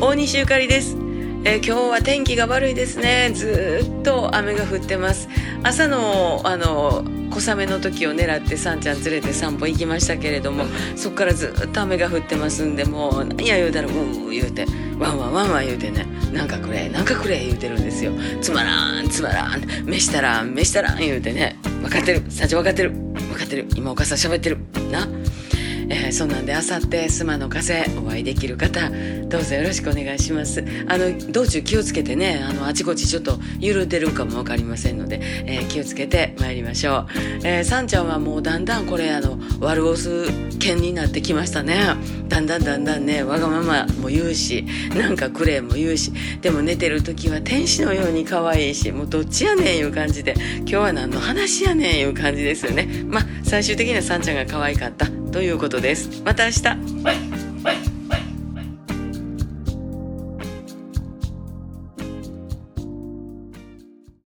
大西ゆかりです、えー今日は天気が悪いですね。ずっと雨が降ってます。朝のあの小雨の時を狙ってさんちゃん連れて散歩行きましたけれどもそっからずっと雨が降ってますんでもう何や言うたらうー言うてワンワンワンワン言うてね。なんかくれなんかくれ言うてるんですよ。つまらんつまらん。飯したらん飯したらん言うてね。分かってる社長分かってる。分かってる。今お母さん喋ってる。な。えーそんなんであさって須磨の風お会いできる方どうぞよろしくお願いします。あの道中気をつけてねあのあちこちちょっと緩んでるかも分かりませんので、えー気をつけて参りましょう、えー、さんちゃんはもうだんだんこれあの悪オス犬になってきましたね。だんだんだんだんねわがままも言うしなんかクレーも言うしでも寝てる時は天使のように可愛いしもうどっちやねんいう感じで今日は何の話やねんいう感じですよね。まあ最終的にはさんちゃんが可愛かったということです。また明日。